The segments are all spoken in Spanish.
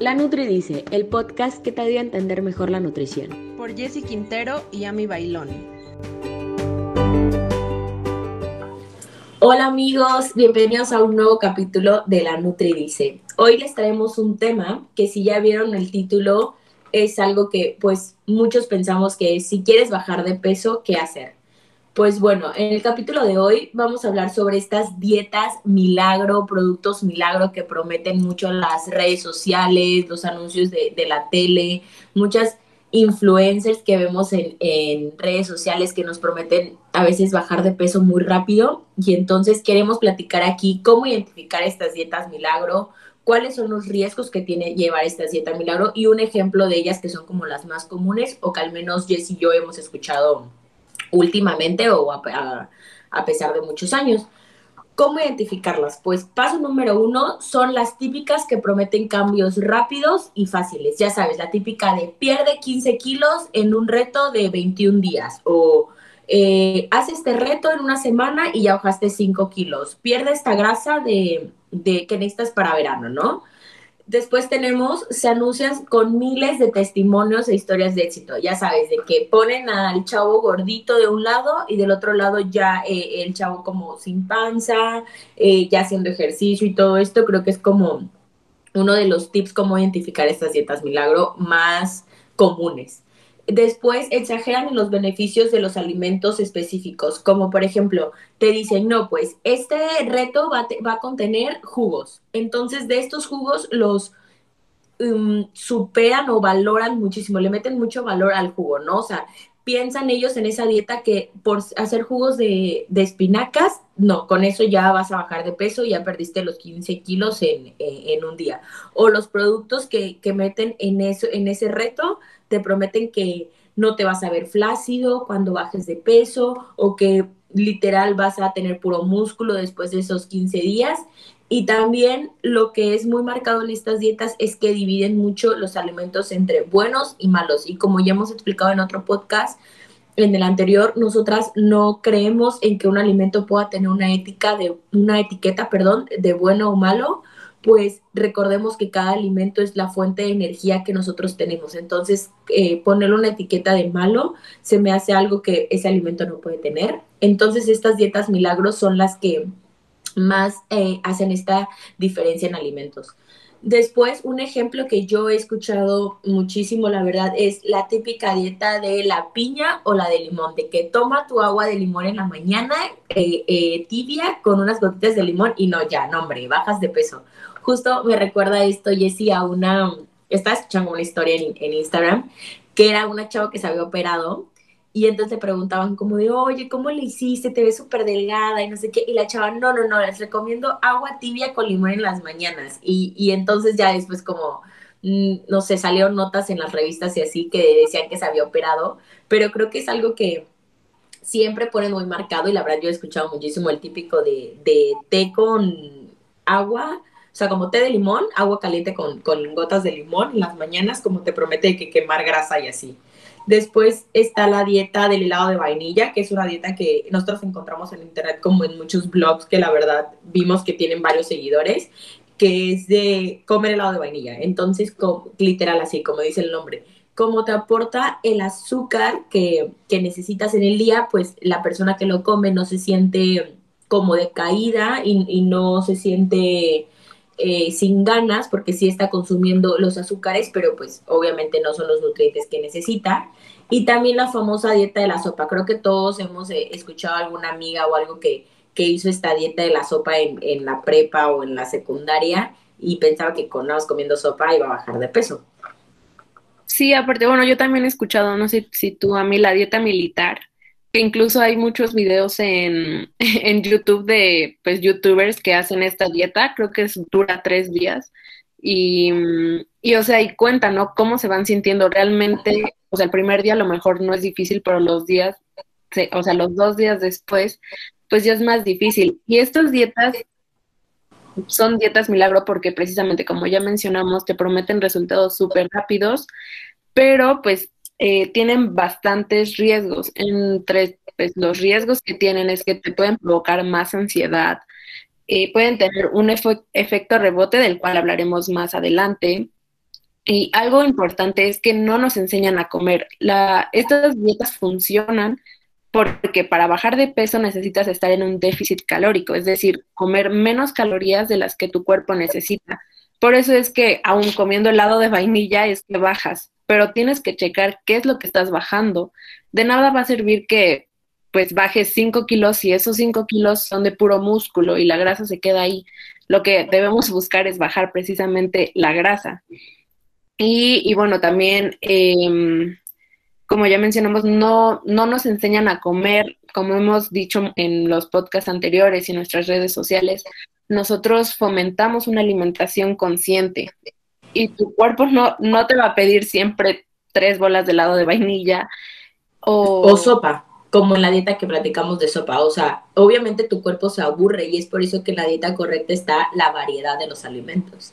La Nutri dice, el podcast que te ayuda a entender mejor la nutrición. Por Jessy Quintero y Ami Bailón. Hola amigos, bienvenidos a un nuevo capítulo de La Nutri dice. Hoy les traemos un tema que si ya vieron el título es algo que pues muchos pensamos que si quieres bajar de peso, ¿qué hacer? Pues bueno, en el capítulo de hoy vamos a hablar sobre estas dietas milagro, productos milagro que prometen mucho las redes sociales, los anuncios de, la tele, muchas influencers que vemos en, en, redes sociales que nos prometen a veces bajar de peso muy rápido. Y entonces queremos platicar aquí cómo identificar estas dietas milagro, cuáles son los riesgos que tiene llevar estas dietas milagro y un ejemplo de ellas que son como las más comunes o que al menos Jess y yo hemos escuchado últimamente o a, pesar de muchos años. ¿Cómo identificarlas? Pues paso número uno son las típicas que prometen cambios rápidos y fáciles. Ya sabes, la típica de pierde 15 kilos en un reto de 21 días o eh, haz este reto en una semana y ya bajaste 5 kilos. Pierde esta grasa de, de que necesitas para verano, ¿no? Después tenemos, se anuncian con miles de testimonios e historias de éxito. Ya sabes, de que ponen al chavo gordito de un lado y del otro lado ya eh, el chavo como sin panza, eh, ya haciendo ejercicio y todo esto. Creo que es como uno de los tips cómo identificar estas dietas milagro más comunes. Después exageran en los beneficios de los alimentos específicos, como por ejemplo, te dicen, no, pues este reto va, va a contener jugos. Entonces, de estos jugos los um, superan o valoran muchísimo, le meten mucho valor al jugo, ¿no? O sea, piensan ellos en esa dieta que por hacer jugos de, espinacas, no, con eso ya vas a bajar de peso, ya perdiste los 15 kilos en, en un día. O los productos que, que meten en, eso, en ese reto te prometen que no te vas a ver flácido cuando bajes de peso o que literal vas a tener puro músculo después de esos 15 días. Y también lo que es muy marcado en estas dietas es que dividen mucho los alimentos entre buenos y malos. Y como ya hemos explicado en otro podcast, en el anterior, nosotras no creemos en que un alimento pueda tener una ética de una etiqueta, perdón, de bueno o malo, pues recordemos que cada alimento es la fuente de energía que nosotros tenemos. Entonces, eh, ponerle una etiqueta de malo se me hace algo que ese alimento no puede tener. Entonces, estas dietas milagros son las que más eh, hacen esta diferencia en alimentos. Después, un ejemplo que yo he escuchado muchísimo, la verdad, es la típica dieta de la piña o la de limón, de que toma tu agua de limón en la mañana, eh, tibia, con unas gotitas de limón y no, ya, no, hombre, bajas de peso justo me recuerda esto, Jessie, a una, estaba escuchando una historia en, Instagram, que era una chava que se había operado y entonces preguntaban como de, oye, ¿cómo le hiciste? Te ves súper delgada y no sé qué. Y la chava, no, no, no, les recomiendo agua tibia con limón en las mañanas. Y, y entonces ya después como, mm, no sé, salieron notas en las revistas y así que decían que se había operado. Pero creo que es algo que siempre ponen muy marcado y la verdad yo he escuchado muchísimo el típico de, de té con agua o sea, como té de limón, agua caliente con, gotas de limón en las mañanas, como te promete que quemar grasa y así. Después está la dieta del helado de vainilla, que es una dieta que nosotros encontramos en internet como en muchos blogs que la verdad vimos que tienen varios seguidores, que es de comer helado de vainilla. Entonces, literal así, como dice el nombre, como te aporta el azúcar que, necesitas en el día, pues la persona que lo come no se siente como decaída y, y no se siente eh, sin ganas porque sí está consumiendo los azúcares, pero pues obviamente no son los nutrientes que necesita. Y también la famosa dieta de la sopa. Creo que todos hemos eh, escuchado a alguna amiga o algo que, que hizo esta dieta de la sopa en, en, la prepa o en la secundaria y pensaba que con nada comiendo sopa iba a bajar de peso. Sí, aparte, bueno, yo también he escuchado, no sé si tú a mí, la dieta militar, incluso hay muchos videos en, en, YouTube de pues youtubers que hacen esta dieta, creo que dura tres días. Y, y, o sea, y cuentan, ¿no? Cómo se van sintiendo realmente, o sea, el primer día a lo mejor no es difícil, pero los días, o sea, los dos días después, pues ya es más difícil. Y estas dietas son dietas milagro porque precisamente, como ya mencionamos, te prometen resultados súper rápidos, pero pues eh, tienen bastantes riesgos. Entre pues, los riesgos que tienen es que te pueden provocar más ansiedad, eh, pueden tener un efecto rebote del cual hablaremos más adelante. Y algo importante es que no nos enseñan a comer. Estas dietas funcionan porque para bajar de peso necesitas estar en un déficit calórico, es decir, comer menos calorías de las que tu cuerpo necesita. Por eso es que aún comiendo helado de vainilla es que bajas, pero tienes que checar qué es lo que estás bajando. De nada va a servir que pues bajes 5 kilos y esos 5 kilos son de puro músculo y la grasa se queda ahí. Lo que debemos buscar es bajar precisamente la grasa. Y, y bueno, también eh, como ya mencionamos, no, no nos enseñan a comer, como hemos dicho en los podcasts anteriores y en nuestras redes sociales, nosotros fomentamos una alimentación consciente y tu cuerpo no, no te va a pedir siempre tres bolas de helado de vainilla o... o sopa, como en la dieta que platicamos de sopa. O sea, obviamente tu cuerpo se aburre y es por eso que en la dieta correcta está la variedad de los alimentos.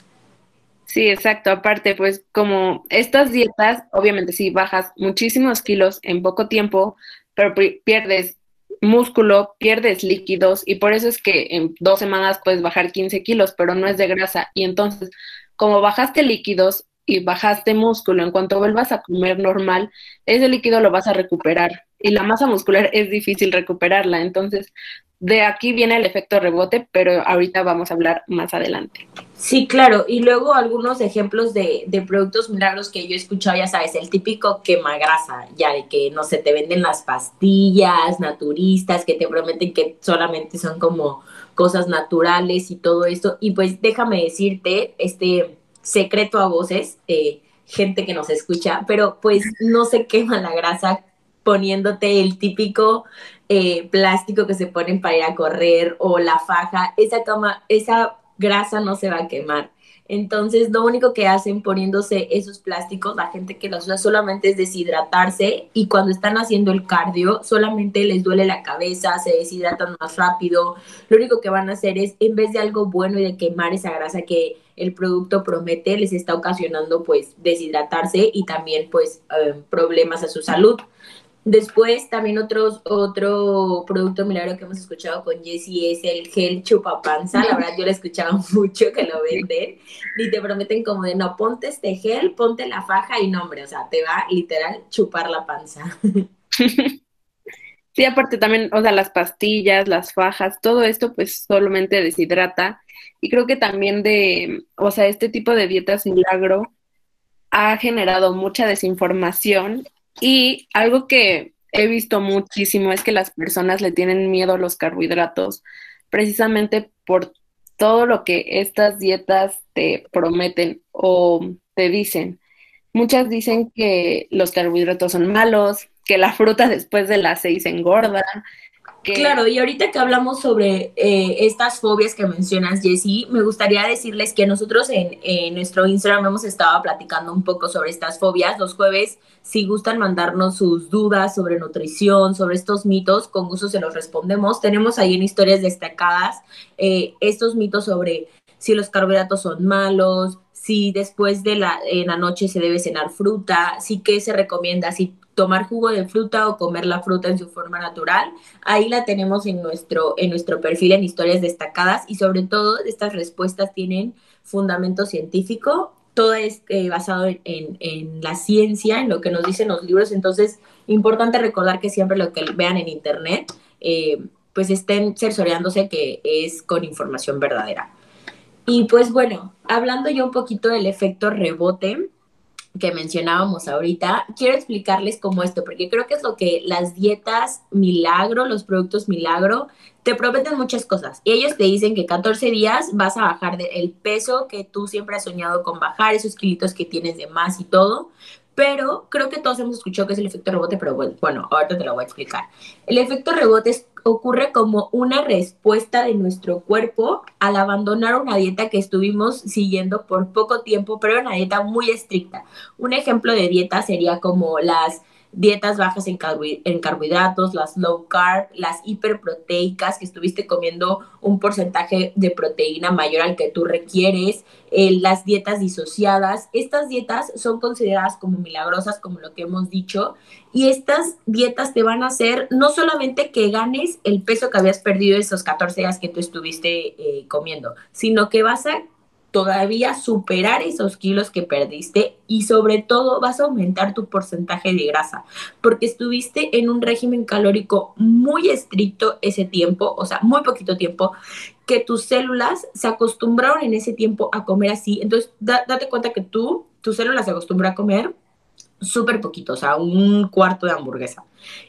Sí, exacto. Aparte, pues como estas dietas, obviamente sí bajas muchísimos kilos en poco tiempo, pero pierdes músculo, pierdes líquidos y por eso es que en dos semanas puedes bajar 15 kilos, pero no es de grasa. Y entonces, como bajaste líquidos y bajaste músculo, en cuanto vuelvas a comer normal, ese líquido lo vas a recuperar y la masa muscular es difícil recuperarla. Entonces, de aquí viene el efecto rebote, pero ahorita vamos a hablar más adelante. Sí, claro. Y luego algunos ejemplos de, de, productos milagros que yo he escuchado, ya sabes, el típico quema grasa, ya de que no se te venden las pastillas naturistas que te prometen que solamente son como cosas naturales y todo esto. Y pues déjame decirte, este secreto a voces, eh, gente que nos escucha, pero pues no se quema la grasa poniéndote el típico eh, plástico que se ponen para ir a correr o la faja, esa, esa grasa no se va a quemar. Entonces, lo único que hacen poniéndose esos plásticos, la gente que los usa solamente es deshidratarse y cuando están haciendo el cardio, solamente les duele la cabeza, se deshidratan más rápido. Lo único que van a hacer es, en vez de algo bueno y de quemar esa grasa que el producto promete, les está ocasionando pues deshidratarse y también pues eh, problemas a su salud. Después, también otros, otro producto milagro que hemos escuchado con Jessie es el gel chupapanza. La verdad, yo lo he escuchado mucho que lo venden. Y te prometen como de, no, ponte este gel, ponte la faja y no, hombre, o sea, te va literal chupar la panza. Sí, aparte también, o sea, las pastillas, las fajas, todo esto pues solamente deshidrata. Y creo que también de, o sea, este tipo de dietas milagro ha generado mucha desinformación y algo que he visto muchísimo es que las personas le tienen miedo a los carbohidratos precisamente por todo lo que estas dietas te prometen o te dicen. Muchas dicen que los carbohidratos son malos, que la fruta después de las seis engorda, Claro, y ahorita que hablamos sobre eh, estas fobias que mencionas, Jessie, me gustaría decirles que nosotros en, nuestro Instagram hemos estado platicando un poco sobre estas fobias. Los jueves, si gustan mandarnos sus dudas sobre nutrición, sobre estos mitos, con gusto se los respondemos. Tenemos ahí en historias destacadas eh, estos mitos sobre si los carbohidratos son malos, si después de la, en la noche se debe cenar fruta, si qué se recomienda, si tomar jugo de fruta o comer la fruta en su forma natural. Ahí la tenemos en nuestro, en nuestro perfil en historias destacadas y sobre todo estas respuestas tienen fundamento científico. Todo es eh, basado en, la ciencia, en lo que nos dicen los libros. Entonces, importante recordar que siempre lo que vean en internet, eh, pues estén cercioreándose que es con información verdadera. Y pues bueno, hablando yo un poquito del efecto rebote, que mencionábamos ahorita, quiero explicarles cómo esto, porque creo que es lo que las dietas milagro, los productos milagro, te prometen muchas cosas. Y ellos te dicen que 14 días vas a bajar el peso que tú siempre has soñado con bajar, esos kilitos que tienes de más y todo. Pero creo que todos hemos escuchado que es el efecto rebote, pero bueno ahorita te lo voy a explicar. El efecto rebote es ocurre como una respuesta de nuestro cuerpo al abandonar una dieta que estuvimos siguiendo por poco tiempo, pero una dieta muy estricta. Un ejemplo de dieta sería como las dietas bajas en, carbohidratos, las low carb, las hiperproteicas, que estuviste comiendo un porcentaje de proteína mayor al que tú requieres, eh, las dietas disociadas. Estas dietas son consideradas como milagrosas, como lo que hemos dicho, y estas dietas te van a hacer no solamente que ganes el peso que habías perdido esos 14 días que tú estuviste eh, comiendo, sino que vas a todavía superar esos kilos que perdiste y sobre todo vas a aumentar tu porcentaje de grasa porque estuviste en un régimen calórico muy estricto ese tiempo, o sea, muy poquito tiempo, que tus células se acostumbraron en ese tiempo a comer así. Entonces, date cuenta que tú, tus células se acostumbran a comer súper poquito, o sea, un cuarto de hamburguesa.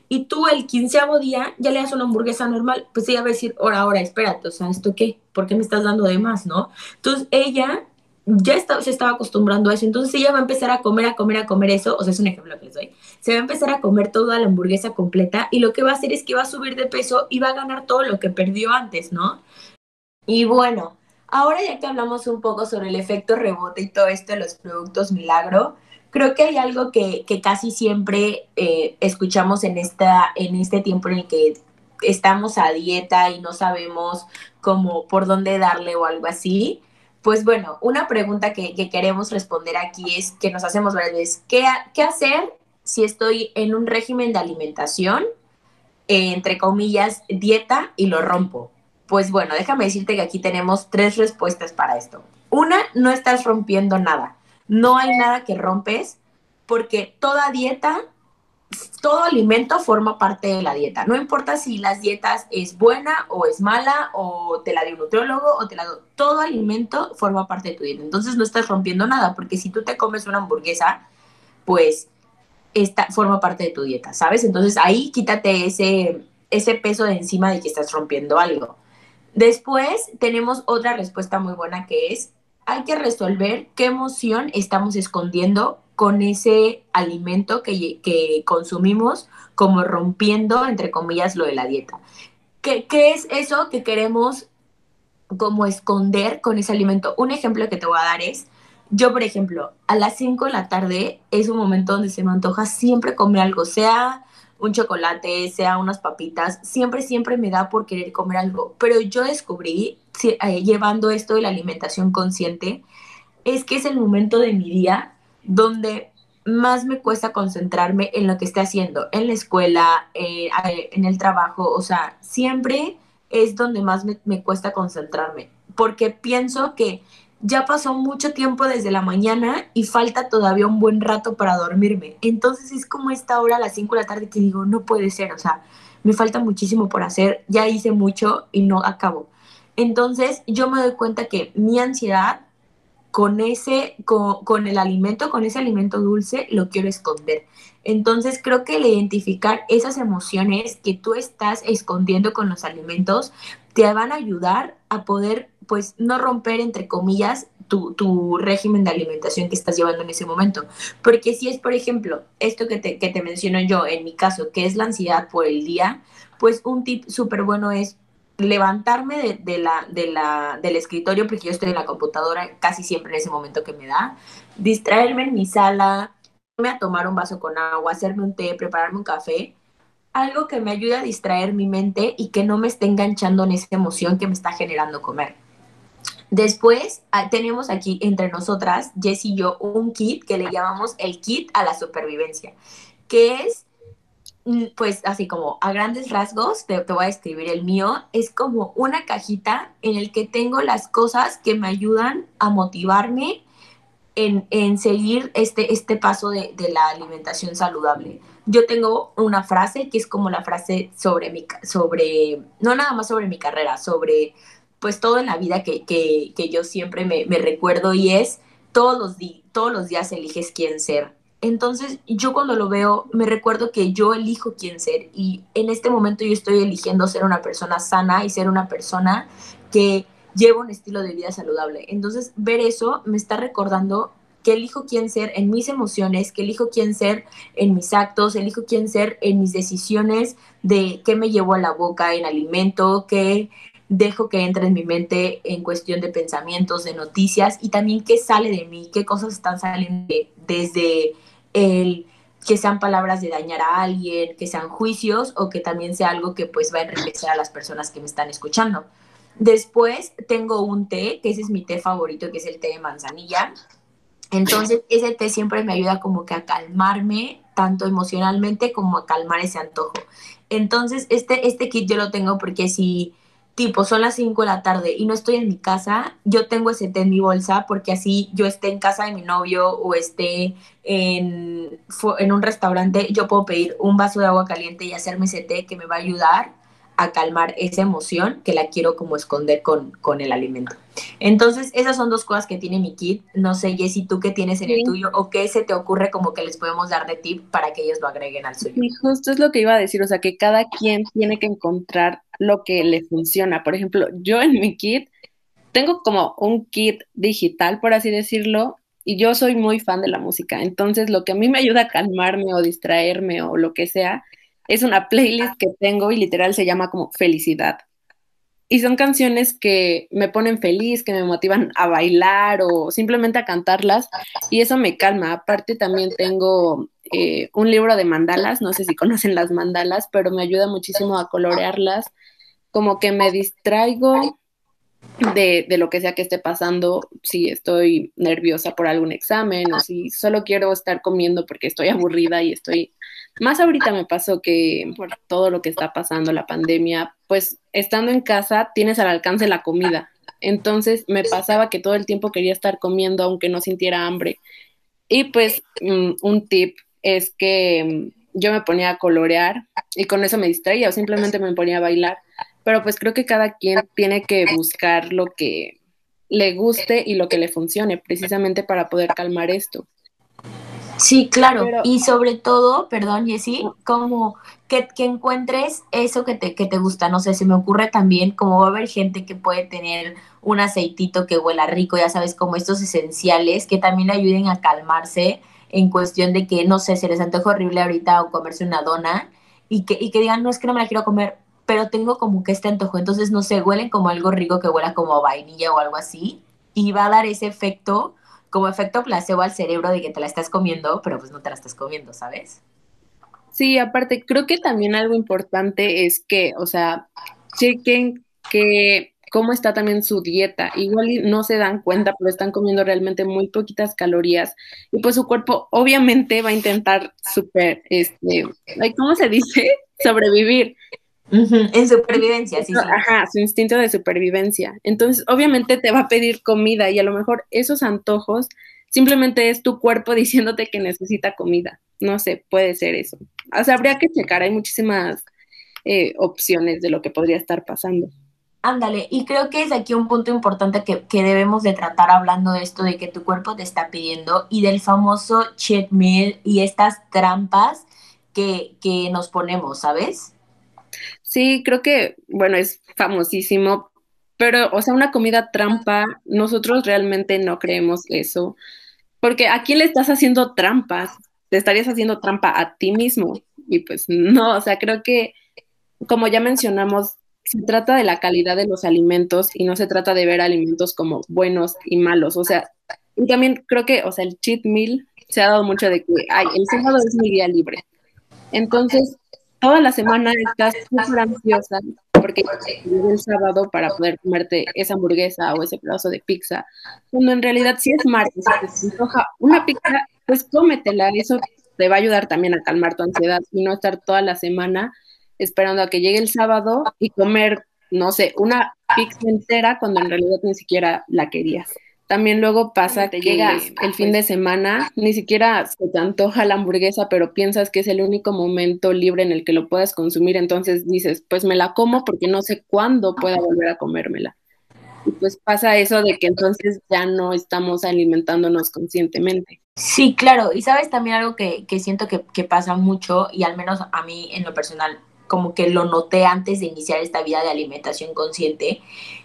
Y tú el quinceavo día ya le das una hamburguesa normal, pues ella va a decir, ahora, ahora, espérate, o sea, ¿esto qué? ¿Por qué me estás dando de más, no? Entonces ella ya está, se estaba acostumbrando a eso, entonces ella va a empezar a comer, a comer, a comer eso, o sea, es un ejemplo que les doy, se va a empezar a comer toda la hamburguesa completa y lo que va a hacer es que va a subir de peso y va a ganar todo lo que perdió antes, ¿no? Y bueno, ahora ya que hablamos un poco sobre el efecto rebote y todo esto de los productos milagro, creo que hay algo que, casi siempre eh, escuchamos en, esta, en este tiempo en el que estamos a dieta y no sabemos cómo, por dónde darle o algo así. Pues bueno, una pregunta que, queremos responder aquí es que nos hacemos varias veces, ¿qué, qué hacer si estoy en un régimen de alimentación, entre comillas, dieta y lo rompo? Pues bueno, déjame decirte que aquí tenemos tres respuestas para esto. Una, no estás rompiendo nada no hay nada que rompes porque toda dieta, todo alimento forma parte de la dieta. No importa si las dietas es buena o es mala o te la dio un nutriólogo o te la dio, todo alimento forma parte de tu dieta. Entonces no estás rompiendo nada porque si tú te comes una hamburguesa, pues esta forma parte de tu dieta, ¿sabes? Entonces ahí quítate ese, ese peso de encima de que estás rompiendo algo. Después tenemos otra respuesta muy buena que es hay que resolver qué emoción estamos escondiendo con ese alimento que, consumimos, como rompiendo, entre comillas, lo de la dieta. ¿Qué, ¿Qué, es eso que queremos como esconder con ese alimento? Un ejemplo que te voy a dar es, yo, por ejemplo, a las 5 de la tarde es un momento donde se me antoja siempre comer algo, sea un chocolate, sea unas papitas, siempre, siempre me da por querer comer algo. Pero yo descubrí, llevando esto de la alimentación consciente, es que es el momento de mi día donde más me cuesta concentrarme en lo que esté haciendo, en la escuela, eh, en el trabajo, o sea, siempre es donde más me, me cuesta concentrarme, porque pienso que ya pasó mucho tiempo desde la mañana y falta todavía un buen rato para dormirme. Entonces es como esta hora a las 5 de la tarde que digo, no puede ser, o sea, me falta muchísimo por hacer, ya hice mucho y no acabo. Entonces yo me doy cuenta que mi ansiedad con ese, con, el alimento, con ese alimento dulce, lo quiero esconder. Entonces creo que el identificar esas emociones que tú estás escondiendo con los alimentos te van a ayudar a poder pues no romper, entre comillas, tu, régimen de alimentación que estás llevando en ese momento. Porque si es, por ejemplo, esto que te, que te menciono yo, en mi caso, que es la ansiedad por el día, pues un tip súper bueno es levantarme de, la, de la, del escritorio, porque yo estoy en la computadora casi siempre en ese momento que me da, distraerme en mi sala, irme a tomar un vaso con agua, hacerme un té, prepararme un café, algo que me ayude a distraer mi mente y que no me esté enganchando en esa emoción que me está generando comer. Después ah, tenemos aquí entre nosotras, Jess y yo, un kit que le llamamos el kit a la supervivencia, que es, pues así como a grandes rasgos, te, voy a escribir el mío, es como una cajita en el que tengo las cosas que me ayudan a motivarme en, seguir este, este paso de, de, la alimentación saludable. Yo tengo una frase que es como la frase sobre mi, sobre, no nada más sobre mi carrera, sobre pues todo en la vida que, que, yo siempre me, recuerdo y es todos los, todos los días eliges quién ser. Entonces yo cuando lo veo me recuerdo que yo elijo quién ser y en este momento yo estoy eligiendo ser una persona sana y ser una persona que lleva un estilo de vida saludable. Entonces ver eso me está recordando que elijo quién ser en mis emociones, que elijo quién ser en mis actos, elijo quién ser en mis decisiones de qué me llevo a la boca en alimento, qué dejo que entre en mi mente en cuestión de pensamientos, de noticias y también qué sale de mí, qué cosas están saliendo desde el que sean palabras de dañar a alguien, que sean juicios o que también sea algo que pues va a enriquecer a las personas que me están escuchando. Después tengo un té, que ese es mi té favorito, que es el té de manzanilla. Entonces ese té siempre me ayuda como que a calmarme tanto emocionalmente como a calmar ese antojo. Entonces este, este kit yo lo tengo porque si tipo, son las 5 de la tarde y no estoy en mi casa, yo tengo ese té en mi bolsa porque así yo esté en casa de mi novio o esté en, en un restaurante, yo puedo pedir un vaso de agua caliente y hacerme ese té que me va a ayudar a calmar esa emoción que la quiero como esconder con, con el alimento. Entonces, esas son dos cosas que tiene mi kit. No sé, Jessy, tú qué tienes en el tuyo o qué se te ocurre como que les podemos dar de tip para que ellos lo agreguen al suyo. Y justo es lo que iba a decir, o sea, que cada quien tiene que encontrar lo que le funciona. Por ejemplo, yo en mi kit tengo como un kit digital, por así decirlo, y yo soy muy fan de la música. Entonces, lo que a mí me ayuda a calmarme o distraerme o lo que sea, es una playlist que tengo y literal se llama como Felicidad. Y son canciones que me ponen feliz, que me motivan a bailar o simplemente a cantarlas y eso me calma. Aparte también tengo eh, un libro de mandalas, no sé si conocen las mandalas, pero me ayuda muchísimo a colorearlas, como que me distraigo de, de, lo que sea que esté pasando, si estoy nerviosa por algún examen o si solo quiero estar comiendo porque estoy aburrida y estoy más ahorita me pasó que por todo lo que está pasando, la pandemia, pues estando en casa tienes al alcance la comida. Entonces me pasaba que todo el tiempo quería estar comiendo aunque no sintiera hambre. Y pues mm, un tip es que mm, yo me ponía a colorear y con eso me distraía o simplemente me ponía a bailar. Pero pues creo que cada quien tiene que buscar lo que le guste y lo que le funcione precisamente para poder calmar esto. Sí, claro. Y sobre todo, perdón, Jessy, como que, que, encuentres eso que te, que te gusta. No sé, se me ocurre también como va a haber gente que puede tener un aceitito que huela rico, ya sabes, como estos esenciales que también le ayuden a calmarse en cuestión de que, no sé, se les antoja horrible ahorita o comerse una dona y que, y que digan, no es que no me la quiero comer, pero tengo como que este antojo. Entonces, no sé, huelen como algo rico que huela como vainilla o algo así y va a dar ese efecto como efecto placebo al cerebro de que te la estás comiendo, pero pues no te la estás comiendo, ¿sabes? Sí, aparte, creo que también algo importante es que, o sea, chequen que cómo está también su dieta. Igual no se dan cuenta, pero están comiendo realmente muy poquitas calorías. Y pues su cuerpo obviamente va a intentar super, este, ¿cómo se dice? Sobrevivir. En supervivencia, sí, sí. Ajá, su instinto de supervivencia. Entonces, obviamente te va a pedir comida y a lo mejor esos antojos simplemente es tu cuerpo diciéndote que necesita comida. No sé, puede ser eso. O sea, habría que checar, hay muchísimas eh, opciones de lo que podría estar pasando. Ándale, y creo que es aquí un punto importante que, que, debemos de tratar hablando de esto, de que tu cuerpo te está pidiendo y del famoso cheat meal y estas trampas que, que nos ponemos, ¿sabes? Sí, creo que, bueno, es famosísimo, pero, o sea, una comida trampa, nosotros realmente no creemos eso, porque ¿a quién le estás haciendo trampas? Te estarías haciendo trampa a ti mismo. Y pues no, o sea, creo que, como ya mencionamos, se trata de la calidad de los alimentos y no se trata de ver alimentos como buenos y malos. O sea, y también creo que, o sea, el cheat meal se ha dado mucho de que, ay, el sábado es mi día libre. Entonces, toda la semana estás súper ansiosa porque el sábado para poder comerte esa hamburguesa o ese pedazo de pizza, cuando en realidad si es martes y te una pizza, pues cómetela, eso te va a ayudar también a calmar tu ansiedad y no estar toda la semana esperando a que llegue el sábado y comer, no sé, una pizza entera cuando en realidad ni siquiera la querías. También luego pasa que llega el fin de semana, ni siquiera se te antoja la hamburguesa, pero piensas que es el único momento libre en el que lo puedas consumir, entonces dices, pues me la como porque no sé cuándo pueda volver a comérmela. Y pues pasa eso de que entonces ya no estamos alimentándonos conscientemente. Sí, claro, y sabes también algo que, que siento que, que pasa mucho, y al menos a mí en lo personal como que lo noté antes de iniciar esta vida de alimentación consciente,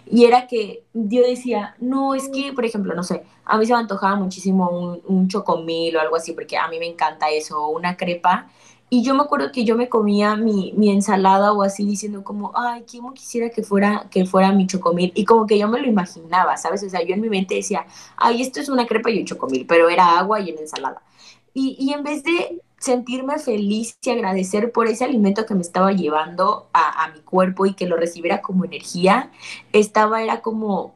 y era que yo decía, no, es que, por ejemplo, no sé, a mí se me antojaba muchísimo un, un chocomil o algo así, porque a mí me encanta eso, una crepa, y yo me acuerdo que yo me comía mi, mi ensalada o así diciendo como, ay, ¿quién quisiera que fuera, que fuera mi chocomil? Y como que yo me lo imaginaba, ¿sabes? O sea, yo en mi mente decía, ay, esto es una crepa y un chocomil, pero era agua y una ensalada. Y, y en vez de sentirme feliz y agradecer por ese alimento que me estaba llevando a, mi cuerpo y que lo recibiera como energía, estaba, era como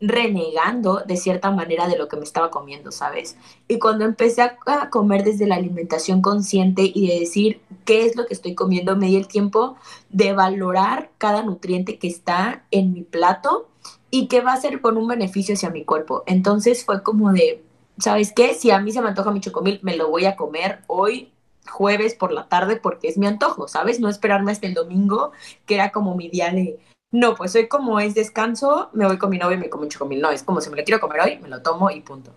renegando de cierta manera de lo que me estaba comiendo, ¿sabes? Y cuando empecé a comer desde la alimentación consciente y de decir qué es lo que estoy comiendo, me di el tiempo de valorar cada nutriente que está en mi plato y que va a ser con un beneficio hacia mi cuerpo. Entonces fue como de, ¿sabes qué? Si a mí se me antoja mi chocomil, me lo voy a comer hoy jueves por la tarde porque es mi antojo, ¿sabes? No esperarme hasta el domingo, que era como mi día de, no, pues hoy como es descanso, me voy con mi novio y me como un chocomil. No, es como si me lo quiero comer hoy, me lo tomo y punto.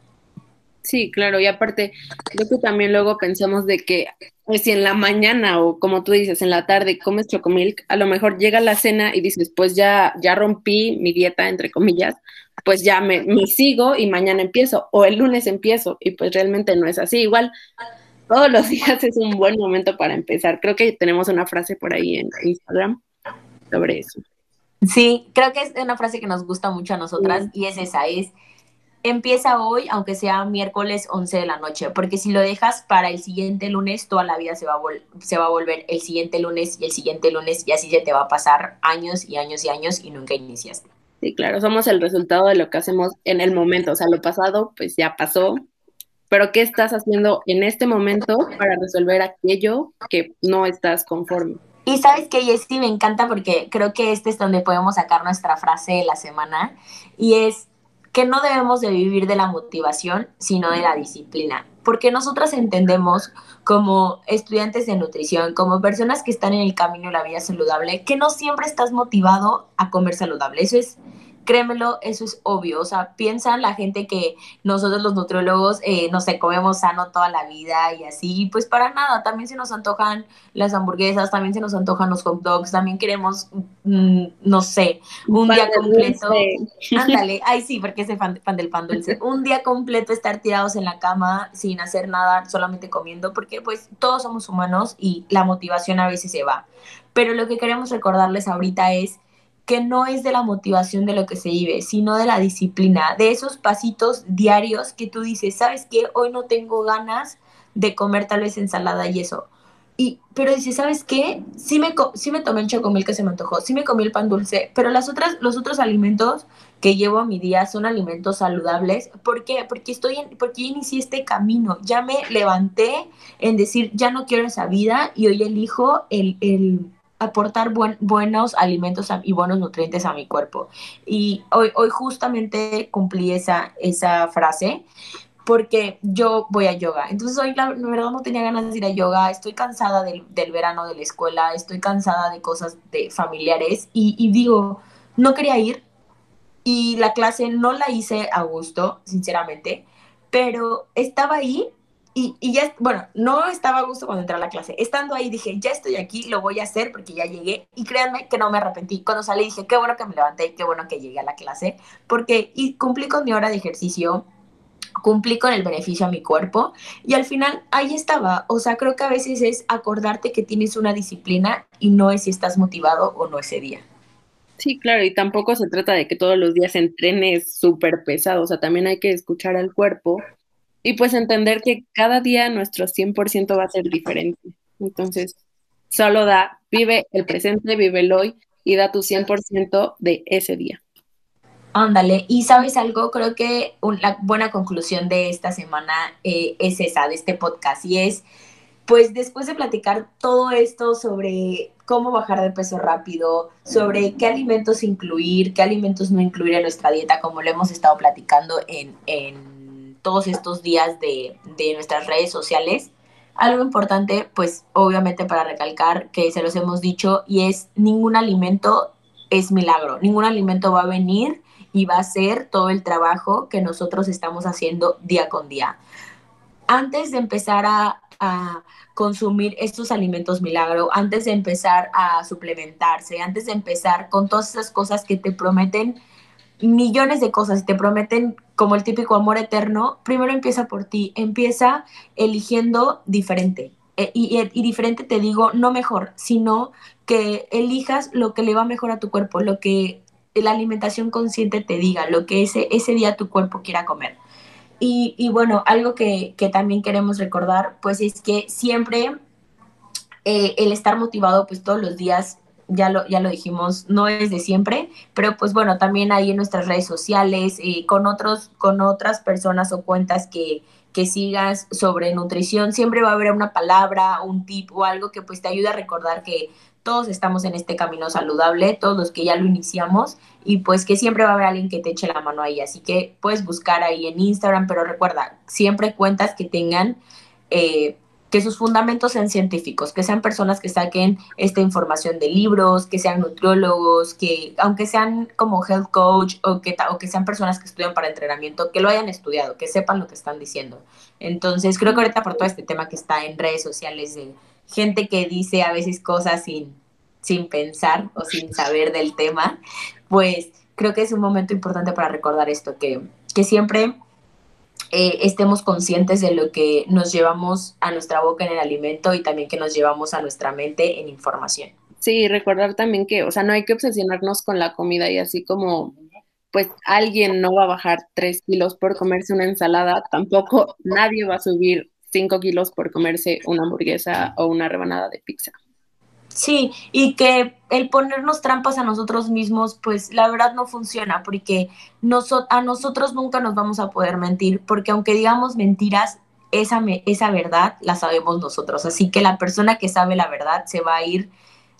Sí, claro, y aparte, creo que también luego pensamos de que pues, si en la mañana o como tú dices, en la tarde comes chocomilk, a lo mejor llega la cena y dices, pues ya, ya rompí mi dieta, entre comillas, pues ya me, me sigo y mañana empiezo, o el lunes empiezo, y pues realmente no es así. Igual, todos los días es un buen momento para empezar. Creo que tenemos una frase por ahí en Instagram sobre eso. Sí, creo que es una frase que nos gusta mucho a nosotras y es esa, es empieza hoy, aunque sea miércoles 11 de la noche, porque si lo dejas para el siguiente lunes, toda la vida se va, a se va a volver el siguiente lunes y el siguiente lunes y así se te va a pasar años y años y años y nunca iniciaste. Sí, claro, somos el resultado de lo que hacemos en el momento, o sea, lo pasado pues ya pasó, pero ¿qué estás haciendo en este momento para resolver aquello que no estás conforme? Y sabes que Jessy me encanta porque creo que este es donde podemos sacar nuestra frase de la semana y es que no debemos de vivir de la motivación, sino de la disciplina. Porque nosotras entendemos como estudiantes de nutrición, como personas que están en el camino de la vida saludable, que no siempre estás motivado a comer saludable. Eso es créemelo, eso es obvio. O sea, piensa la gente que nosotros los nutriólogos, eh, no sé, comemos sano toda la vida y así, pues para nada. También se nos antojan las hamburguesas, también se nos antojan los hot dogs, también queremos, mm, no sé, un día completo. Ándale, ay sí, porque es fan, fan del pan dulce. un día completo estar tirados en la cama sin hacer nada, solamente comiendo, porque pues todos somos humanos y la motivación a veces se va. Pero lo que queremos recordarles ahorita es que no es de la motivación de lo que se vive, sino de la disciplina, de esos pasitos diarios que tú dices, ¿sabes qué? Hoy no tengo ganas de comer tal vez ensalada y eso. Y, pero dices, ¿sabes qué? Sí me, sí me tomé el chocomil que se me antojó, sí me comí el pan dulce, pero las otras, los otros alimentos que llevo a mi día son alimentos saludables. ¿Por qué? Porque, estoy en, porque inicié este camino, ya me levanté en decir, ya no quiero esa vida y hoy elijo el, el aportar buenos alimentos y buenos nutrientes a mi cuerpo. Y hoy, hoy justamente cumplí esa, esa frase porque yo voy a yoga. Entonces hoy la, verdad no tenía ganas de ir a yoga, estoy cansada del, verano de la escuela, estoy cansada de cosas de familiares. Y, y digo, no quería ir. Y la clase no la hice a gusto, sinceramente, pero estaba ahí y, y, ya, bueno, no estaba a gusto cuando entré a la clase. Estando ahí dije, ya estoy aquí, lo voy a hacer porque ya llegué. Y créanme que no me arrepentí. Cuando salí dije, qué bueno que me levanté, qué bueno que llegué a la clase, porque y cumplí con mi hora de ejercicio, cumplí con el beneficio a mi cuerpo y al final ahí estaba. O sea, creo que a veces es acordarte que tienes una disciplina y no es si estás motivado o no ese día. Sí, claro, y tampoco se trata de que todos los días entrenes súper pesado, o sea, también hay que escuchar al cuerpo y pues entender que cada día nuestro 100% va a ser diferente. Entonces, solo da, vive el presente, vive el hoy y da tu 100% de ese día. Ándale, y sabes algo, creo que una buena conclusión de esta semana eh, es esa, de este podcast, y es, pues después de platicar todo esto sobre cómo bajar de peso rápido, sobre qué alimentos incluir, qué alimentos no incluir en nuestra dieta, como lo hemos estado platicando en, en todos estos días de, nuestras redes sociales. Algo importante, pues obviamente para recalcar que se los hemos dicho y es ningún alimento es milagro, ningún alimento va a venir y va a ser todo el trabajo que nosotros estamos haciendo día con día. Antes de empezar a, a consumir estos alimentos milagro, antes de empezar a suplementarse, antes de empezar con todas esas cosas que te prometen millones de cosas y te prometen como el típico amor eterno, primero empieza por ti, empieza eligiendo diferente. E, y, diferente te digo, no mejor, sino que elijas lo que le va mejor a tu cuerpo, lo que la alimentación consciente te diga, lo que ese, ese día tu cuerpo quiera comer. Y, bueno, algo que, también queremos recordar, pues es que siempre eh, el estar motivado, pues todos los días ya lo, ya lo dijimos, no es de siempre, pero pues bueno, también ahí en nuestras redes sociales, eh, con, otros, con otras personas o cuentas que, que sigas sobre nutrición, siempre va a haber una palabra, un tip o algo que pues te ayude a recordar que todos estamos en este camino saludable, todos los que ya lo iniciamos, y pues que siempre va a haber alguien que te eche la mano ahí. Así que puedes buscar ahí en Instagram, pero recuerda, siempre cuentas que tengan, eh, que sus fundamentos sean científicos, que sean personas que saquen esta información de libros, que sean nutriólogos, que aunque sean como health coach o que, o que sean personas que estudian para entrenamiento, que lo hayan estudiado, que sepan lo que están diciendo. Entonces, creo que ahorita por todo este tema que está en redes sociales de gente que dice a veces cosas sin, sin pensar o sin saber del tema, pues creo que es un momento importante para recordar esto, que, que siempre eh, estemos conscientes de lo que nos llevamos a nuestra boca en el alimento y también que nos llevamos a nuestra mente en información. Sí, recordar también que, o sea, no hay que obsesionarnos con la comida y así como, pues alguien no va a bajar tres kilos por comerse una ensalada, tampoco nadie va a subir 5 kilos por comerse una hamburguesa o una rebanada de pizza. Sí, y que el ponernos trampas a nosotros mismos, pues la verdad no funciona, porque a nosotros nunca nos vamos a poder mentir, porque aunque digamos mentiras, esa, esa verdad la sabemos nosotros. Así que la persona que sabe la verdad se va a ir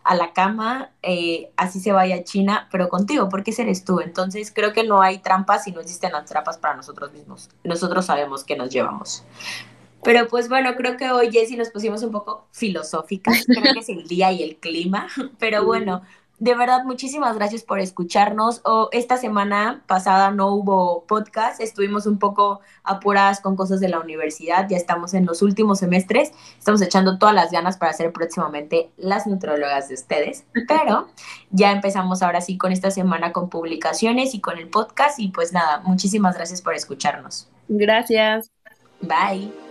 a la cama, eh, así se vaya a China, pero contigo, porque ese eres tú. Entonces creo que no hay trampas y no existen las trampas para nosotros mismos. Nosotros sabemos que nos llevamos. Pero pues bueno, creo que hoy, Jessy, nos pusimos un poco filosóficas. Creo que es el día y el clima. Pero bueno, de verdad, muchísimas gracias por escucharnos. O esta semana pasada no hubo podcast, estuvimos un poco apuradas con cosas de la universidad, ya estamos en los últimos semestres, estamos echando todas las ganas para ser próximamente las nutrólogas de ustedes, pero ya empezamos ahora sí con esta semana con publicaciones y con el podcast y pues nada, muchísimas gracias por escucharnos. Gracias. Bye.